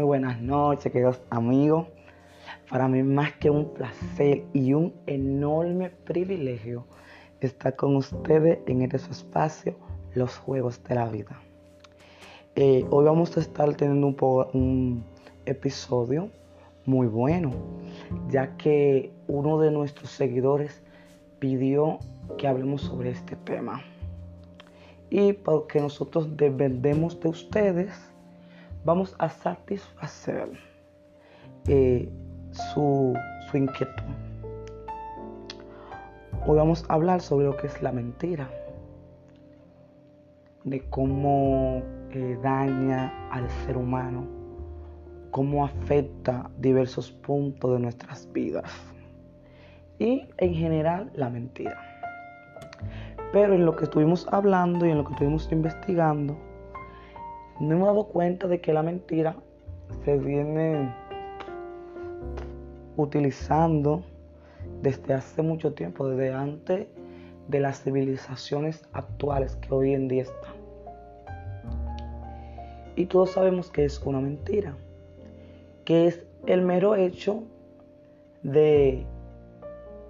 Muy buenas noches, queridos amigos. Para mí más que un placer y un enorme privilegio estar con ustedes en este espacio, los juegos de la vida. Eh, hoy vamos a estar teniendo un, un episodio muy bueno, ya que uno de nuestros seguidores pidió que hablemos sobre este tema. Y porque nosotros dependemos de ustedes, vamos a satisfacer eh, su, inquietud. Hoy vamos a hablar sobre lo que es la mentira, de cómo eh, daña al ser humano, cómo afecta diversos puntos de nuestras vidas y en general la mentira. Pero en lo que estuvimos hablando y en lo que estuvimos investigando, no hemos dado cuenta de que la mentira se viene utilizando desde hace mucho tiempo, desde antes de las civilizaciones actuales que hoy en día están. Y todos sabemos que es una mentira, que es el mero hecho de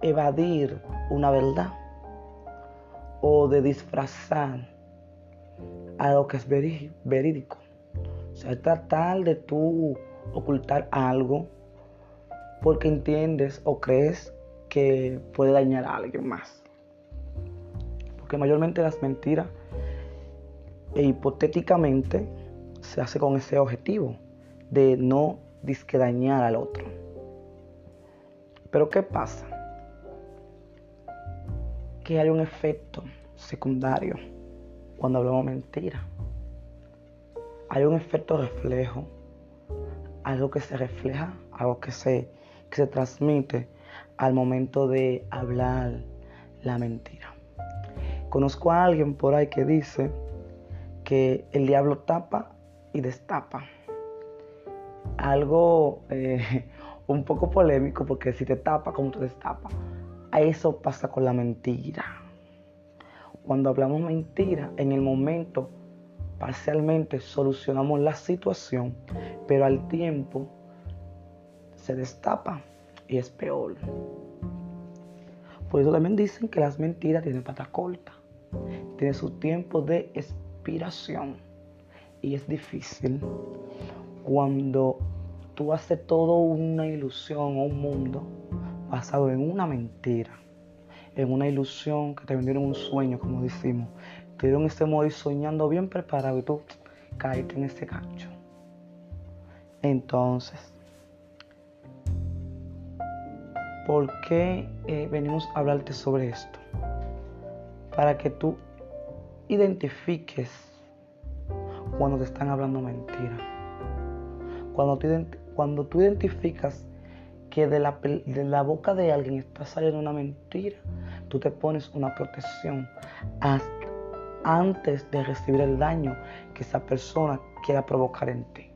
evadir una verdad o de disfrazar algo que es verídico. O sea, tratar de tú ocultar algo porque entiendes o crees que puede dañar a alguien más. Porque mayormente las mentiras e hipotéticamente se hace con ese objetivo de no disque dañar al otro. Pero ¿qué pasa? Que hay un efecto secundario cuando hablamos mentira. Hay un efecto reflejo, algo que se refleja, algo que se, que se transmite al momento de hablar la mentira. Conozco a alguien por ahí que dice que el diablo tapa y destapa. Algo eh, un poco polémico porque si te tapa, como te destapa. Eso pasa con la mentira cuando hablamos mentira, en el momento parcialmente solucionamos la situación, pero al tiempo se destapa y es peor. Por eso también dicen que las mentiras tienen pata corta, tienen su tiempo de expiración y es difícil cuando tú haces todo una ilusión o un mundo basado en una mentira en una ilusión, que te vendieron un sueño, como decimos. Te dieron ese modo soñando bien preparado y tú caíste en ese gancho. Entonces, ¿por qué eh, venimos a hablarte sobre esto? Para que tú identifiques cuando te están hablando mentira. Cuando tú, cuando tú identificas que de la, de la boca de alguien está saliendo una mentira, tú te pones una protección antes de recibir el daño que esa persona quiera provocar en ti.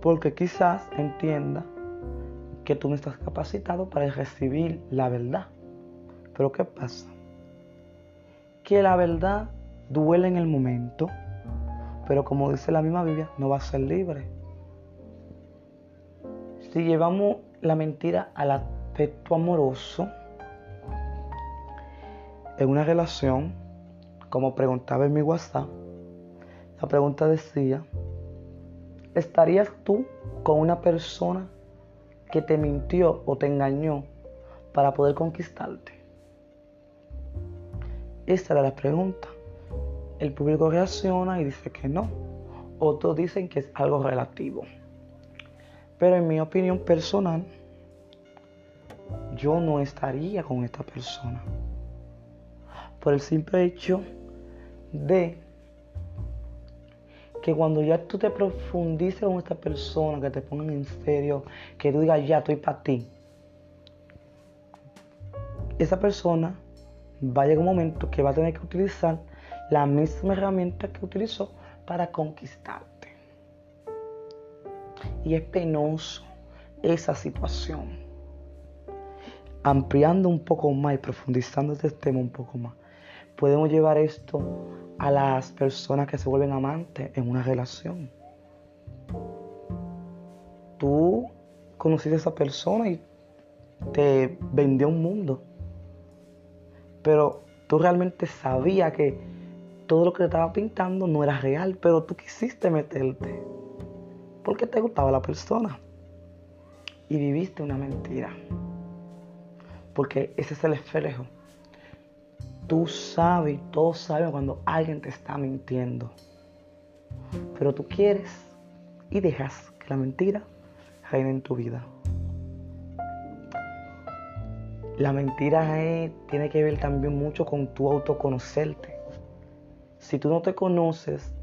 Porque quizás entienda que tú no estás capacitado para recibir la verdad. Pero ¿qué pasa? Que la verdad duele en el momento, pero como dice la misma Biblia, no va a ser libre. Si llevamos la mentira al aspecto amoroso, en una relación, como preguntaba en mi WhatsApp, la pregunta decía, ¿estarías tú con una persona que te mintió o te engañó para poder conquistarte? Esa era la pregunta. El público reacciona y dice que no. Otros dicen que es algo relativo. Pero en mi opinión personal, yo no estaría con esta persona por el simple hecho de que cuando ya tú te profundices con esta persona, que te pongan en serio, que tú digas, ya estoy para ti, esa persona va a llegar un momento que va a tener que utilizar la misma herramienta que utilizó para conquistarte. Y es penoso esa situación. Ampliando un poco más y profundizando este tema un poco más, podemos llevar esto a las personas que se vuelven amantes en una relación. tú conociste a esa persona y te vendió un mundo. Pero tú realmente sabías que todo lo que te estaba pintando no era real, pero tú quisiste meterte porque te gustaba la persona y viviste una mentira. Porque ese es el espejo. Tú sabes, todos saben cuando alguien te está mintiendo. Pero tú quieres y dejas que la mentira reine en tu vida. La mentira tiene que ver también mucho con tu autoconocerte. Si tú no te conoces,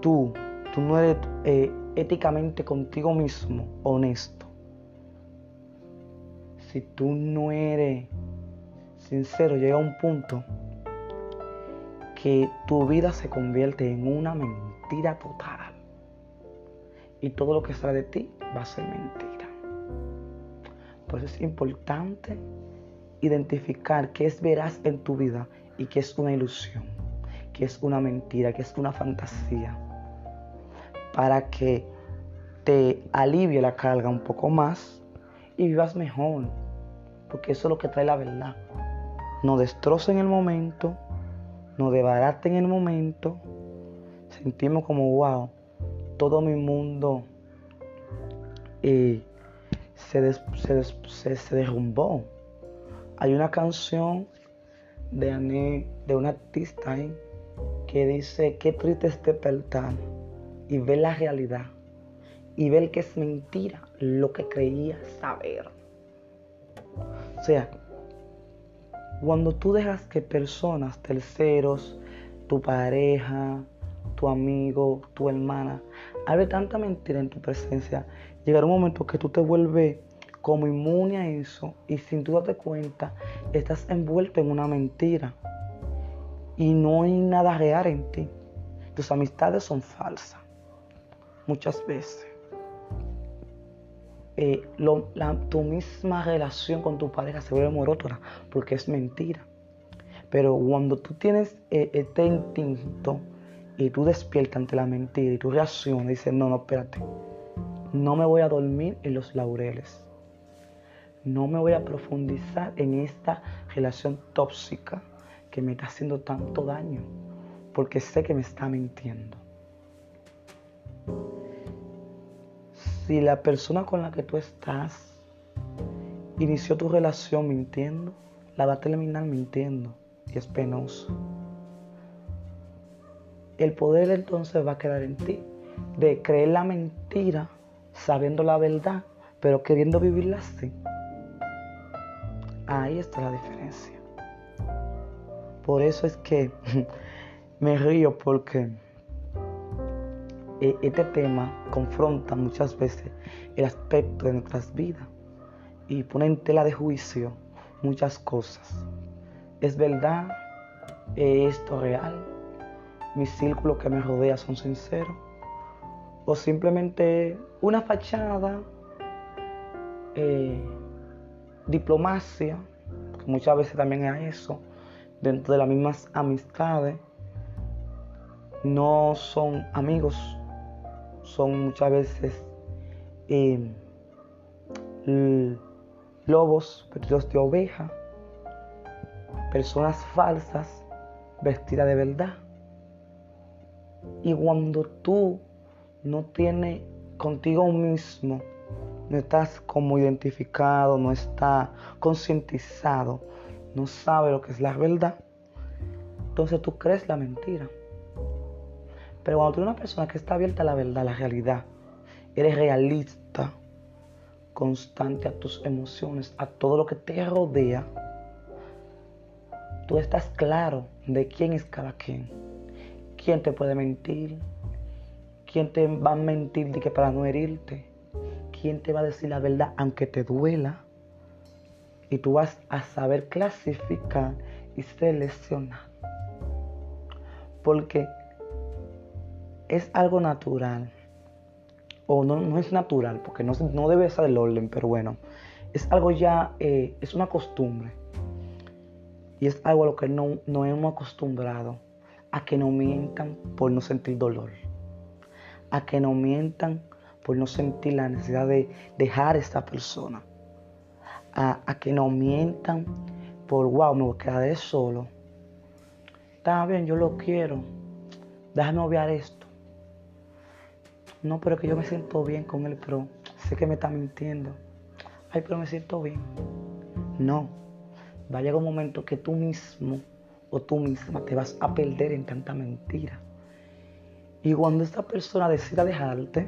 tú, tú no eres eh, éticamente contigo mismo honesto. Si tú no eres sincero, llega un punto que tu vida se convierte en una mentira total. Y todo lo que sale de ti va a ser mentira. Por eso es importante identificar qué es veraz en tu vida y qué es una ilusión, qué es una mentira, qué es una fantasía. Para que te alivie la carga un poco más y vivas mejor. Porque eso es lo que trae la verdad. No destroza en el momento, no debarate en el momento. Sentimos como, wow, todo mi mundo eh, se, se, derrumbó. Hay una canción de, de un artista que dice, qué triste es despertar y ver la realidad y ver que es mentira lo que creía saber. O sea, cuando tú dejas que personas, terceros, tu pareja, tu amigo, tu hermana, hable tanta mentira en tu presencia, llegará un momento que tú te vuelves como inmune a eso y sin tú darte cuenta estás envuelto en una mentira y no hay nada real en ti. Tus amistades son falsas muchas veces. Eh, tu misma relación con tu pareja se vuelve monótona porque es mentira. Pero cuando tú tienes eh, este instinto y tú despiertas ante la mentira y tú reaccionas y dices, no, no, espérate, no me voy a dormir en los laureles. No me voy a profundizar en esta relación tóxica que me está haciendo tanto daño, porque sé que me está mintiendo. Si la persona con la que tú estás inició tu relación mintiendo, la va a terminar mintiendo y es penoso. El poder entonces va a quedar en ti de creer la mentira sabiendo la verdad, pero queriendo vivirla así. Ahí está la diferencia. Por eso es que me río porque este tema confronta muchas veces el aspecto de nuestras vidas y pone en tela de juicio muchas cosas. ¿Es verdad? ¿Es esto real? ¿Mis círculos que me rodean son sinceros? ¿O simplemente una fachada? Eh, diplomacia, muchas veces también es eso, dentro de las mismas amistades, no son amigos, son muchas veces eh, lobos vestidos de oveja, personas falsas vestidas de verdad. Y cuando tú no tienes contigo mismo no estás como identificado, no está concientizado, no sabe lo que es la verdad, entonces tú crees la mentira. Pero cuando tú eres una persona que está abierta a la verdad, a la realidad, eres realista, constante a tus emociones, a todo lo que te rodea, tú estás claro de quién es cada quien, quién te puede mentir, quién te va a mentir de que para no herirte, quién te va a decir la verdad aunque te duela. Y tú vas a saber clasificar y seleccionar. Porque es algo natural. O no, no es natural, porque no, no, debe ser el orden, pero bueno. Es algo ya, eh, es una costumbre. Y es algo a lo que no, no hemos acostumbrado. A que no mientan por no sentir dolor. A que no mientan por no sentir la necesidad de dejar a esta persona. A, a que no mientan por, wow, me voy a quedar solo. Está bien, yo lo quiero. Déjame obviar esto. No, pero que yo me siento bien con él, pero sé que me está mintiendo. Ay, pero me siento bien. No. Va a llegar un momento que tú mismo o tú misma te vas a perder en tanta mentira. Y cuando esta persona decida dejarte,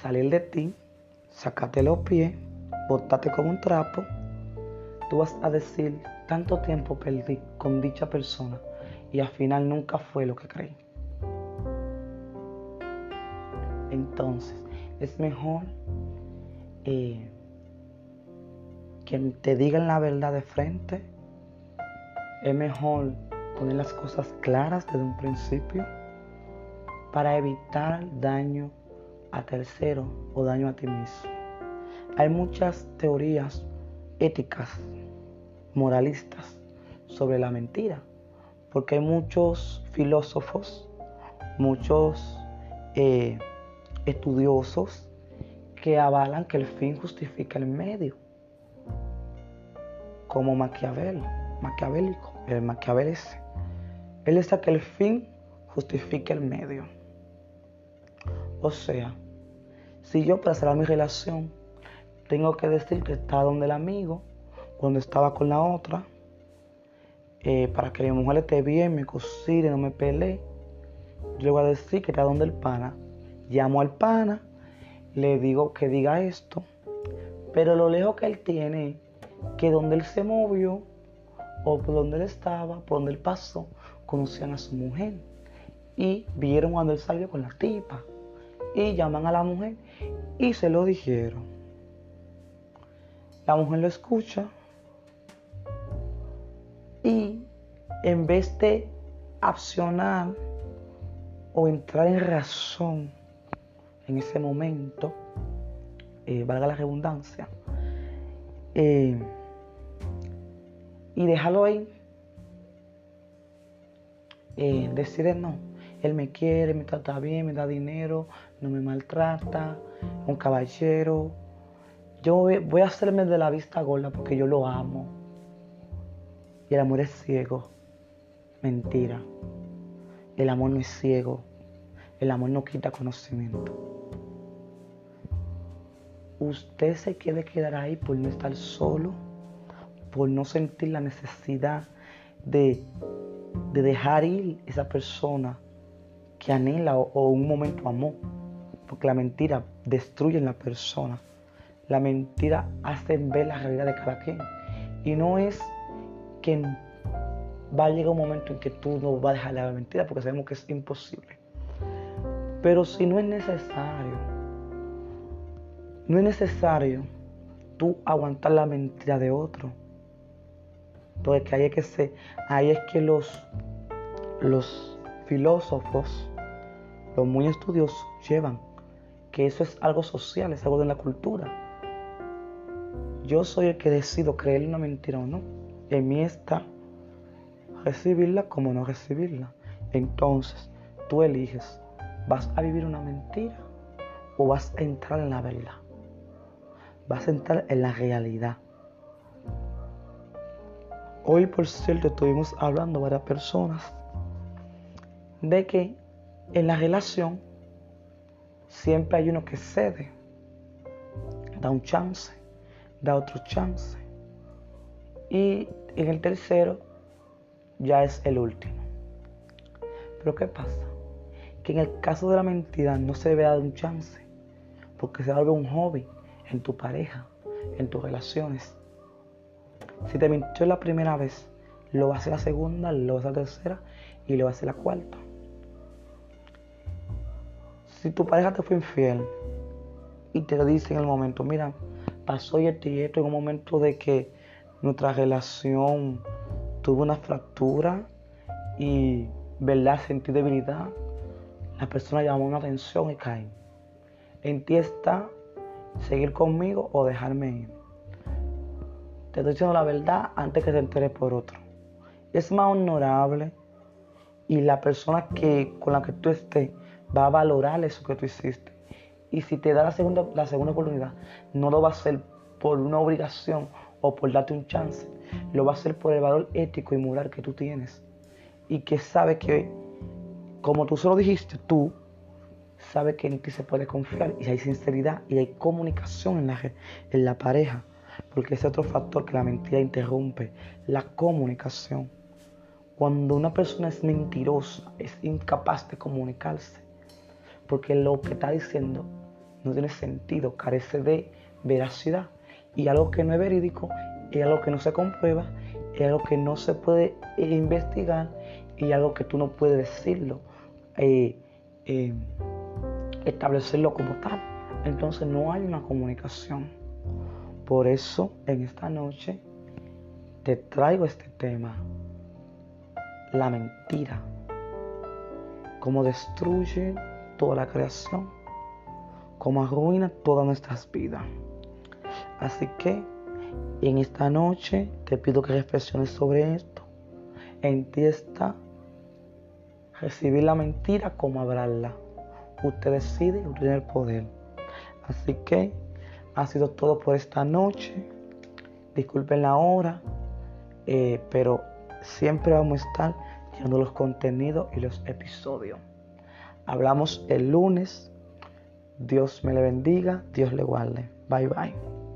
salir de ti, sacarte los pies, botarte con un trapo, tú vas a decir, tanto tiempo perdí con dicha persona y al final nunca fue lo que creí. Entonces, es mejor eh, que te digan la verdad de frente. Es mejor poner las cosas claras desde un principio para evitar daño a tercero o daño a ti mismo. Hay muchas teorías éticas, moralistas sobre la mentira, porque hay muchos filósofos, muchos eh, estudiosos que avalan que el fin justifica el medio, como Maquiavel, maquiavélico, el Maquiavel. Él está que el fin justifica el medio. O sea, si yo para cerrar mi relación tengo que decir que estaba donde el amigo, cuando estaba con la otra, eh, para que mi mujer esté bien, me cocine, no me pelee, yo voy a decir que está donde el pana. Llamo al pana, le digo que diga esto, pero lo lejos que él tiene, que donde él se movió, o por donde él estaba, por donde él pasó, conocían a su mujer. Y vieron cuando él salió con la tipa. Y llaman a la mujer y se lo dijeron. La mujer lo escucha y en vez de accionar o entrar en razón en ese momento, eh, valga la redundancia, eh, y dejarlo ahí, eh, decirle no. Él me quiere, me trata bien, me da dinero, no me maltrata, un caballero. Yo voy a hacerme de la vista gorda porque yo lo amo. Y el amor es ciego. Mentira. El amor no es ciego. El amor no quita conocimiento. Usted se quiere quedar ahí por no estar solo, por no sentir la necesidad de, dejar ir esa persona que anhela o, un momento amó. Porque la mentira destruye en la persona. La mentira hace ver la realidad de cada quien. Y no es que va a llegar un momento en que tú no vas a dejar la mentira porque sabemos que es imposible. Pero si no es necesario, no es necesario tú aguantar la mentira de otro. Porque ahí es que se, ahí es que los, los filósofos, los muy estudiosos, llevan que eso es algo social, es algo de la cultura. Yo soy el que decido creer una mentira o no. En mí está recibirla como no recibirla. Entonces, tú eliges, ¿vas a vivir una mentira o vas a entrar en la verdad? Vas a entrar en la realidad. Hoy, por cierto, estuvimos hablando varias personas de que en la relación siempre hay uno que cede, da un chance, da otro chance. Y en el tercero ya es el último. Pero ¿qué pasa? Que en el caso de la mentira no se debe dar un chance, porque se vuelve un hobby en tu pareja, en tus relaciones. Si te mintió la primera vez, lo va a hacer la segunda, lo va a hacer la tercera y lo va a hacer la cuarta. Si tu pareja te fue infiel y te lo dice en el momento, mira, pasó y esto y esto en un momento de que nuestra relación tuvo una fractura y, ¿verdad? Sentí debilidad. La persona llamó una atención y cae. En ti está seguir conmigo o dejarme ir. Te estoy diciendo la verdad antes que te enteres por otro. Es más honorable y la persona que, con la que tú estés va a valorar eso que tú hiciste. Y si te da la segunda, la segunda oportunidad, no lo va a hacer por una obligación o por darte un chance. Lo va a hacer por el valor ético y moral que tú tienes. Y que sabe que, como tú solo dijiste, tú sabes que en ti se puede confiar y hay sinceridad y hay comunicación en la, en la pareja. Porque ese otro factor que la mentira interrumpe, la comunicación. Cuando una persona es mentirosa, es incapaz de comunicarse, porque lo que está diciendo no tiene sentido, carece de veracidad. Y algo que no es verídico, es algo que no se comprueba, es algo que no se puede investigar y algo que tú no puedes decirlo, eh, eh, establecerlo como tal. Entonces no hay una comunicación. Por eso en esta noche te traigo este tema, la mentira, cómo destruye toda la creación, cómo arruina todas nuestras vidas. Así que en esta noche te pido que reflexiones sobre esto. En ti está recibir la mentira como hablarla. Usted decide y usted tiene el poder. Así que ha sido todo por esta noche. Disculpen la hora, eh, pero siempre vamos a estar llevando los contenidos y los episodios. Hablamos el lunes. Dios me le bendiga, Dios le guarde. Bye bye.